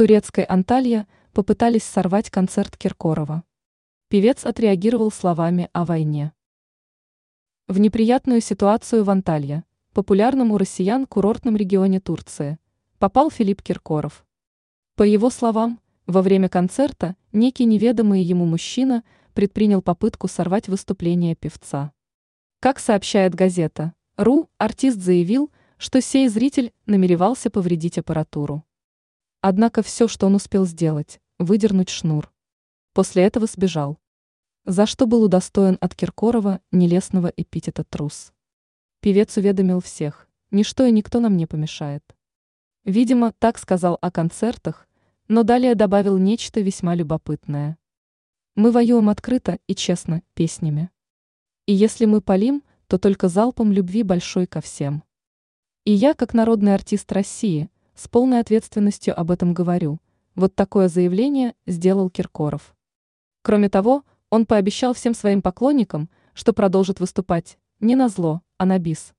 турецкой Анталье попытались сорвать концерт Киркорова. Певец отреагировал словами о войне. В неприятную ситуацию в Анталье, популярном у россиян курортном регионе Турции, попал Филипп Киркоров. По его словам, во время концерта некий неведомый ему мужчина предпринял попытку сорвать выступление певца. Как сообщает газета «Ру», артист заявил, что сей зритель намеревался повредить аппаратуру. Однако все, что он успел сделать, выдернуть шнур. После этого сбежал. За что был удостоен от Киркорова нелестного эпитета трус. Певец уведомил всех, ничто и никто нам не помешает. Видимо, так сказал о концертах, но далее добавил нечто весьма любопытное. Мы воюем открыто и честно песнями. И если мы палим, то только залпом любви большой ко всем. И я, как народный артист России, с полной ответственностью об этом говорю. Вот такое заявление сделал Киркоров. Кроме того, он пообещал всем своим поклонникам, что продолжит выступать не на зло, а на бис.